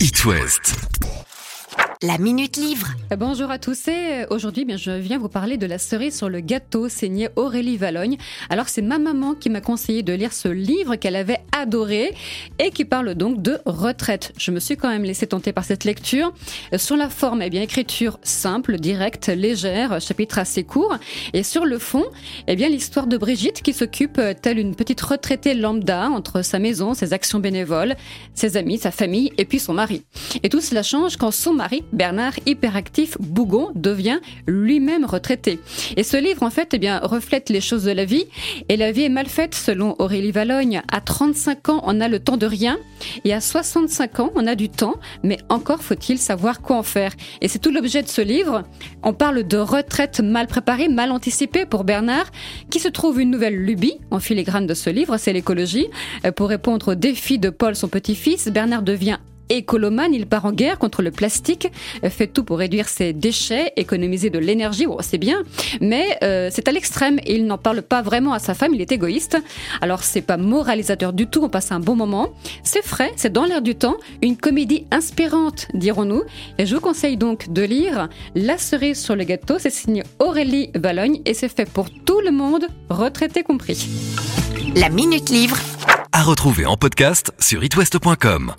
It West. La Minute Livre. Bonjour à tous et aujourd'hui bien, je viens vous parler de la cerise sur le gâteau signé Aurélie Valogne. Alors c'est ma maman qui m'a conseillé de lire ce livre qu'elle avait adoré et qui parle donc de retraite. Je me suis quand même laissé tenter par cette lecture. Sur la forme, eh bien écriture simple, directe, légère, chapitre assez court et sur le fond, eh bien l'histoire de Brigitte qui s'occupe telle une petite retraitée lambda entre sa maison, ses actions bénévoles, ses amis, sa famille et puis son mari. Et tout cela change quand son mari Bernard, hyperactif Bougon, devient lui-même retraité. Et ce livre, en fait, eh bien, reflète les choses de la vie. Et la vie est mal faite, selon Aurélie Valogne. À 35 ans, on a le temps de rien. Et à 65 ans, on a du temps. Mais encore faut-il savoir quoi en faire. Et c'est tout l'objet de ce livre. On parle de retraite mal préparée, mal anticipée pour Bernard, qui se trouve une nouvelle lubie en filigrane de ce livre, c'est l'écologie. Euh, pour répondre aux défis de Paul, son petit-fils, Bernard devient écolomane, il part en guerre contre le plastique, euh, fait tout pour réduire ses déchets, économiser de l'énergie, bon, c'est bien, mais euh, c'est à l'extrême et il n'en parle pas vraiment à sa femme, il est égoïste. Alors c'est pas moralisateur du tout, on passe un bon moment. C'est frais, c'est dans l'air du temps, une comédie inspirante, dirons-nous. Et je vous conseille donc de lire La cerise sur le gâteau, c'est signé Aurélie Valogne et c'est fait pour tout le monde, retraité compris. La Minute Livre. À retrouver en podcast sur itwest.com.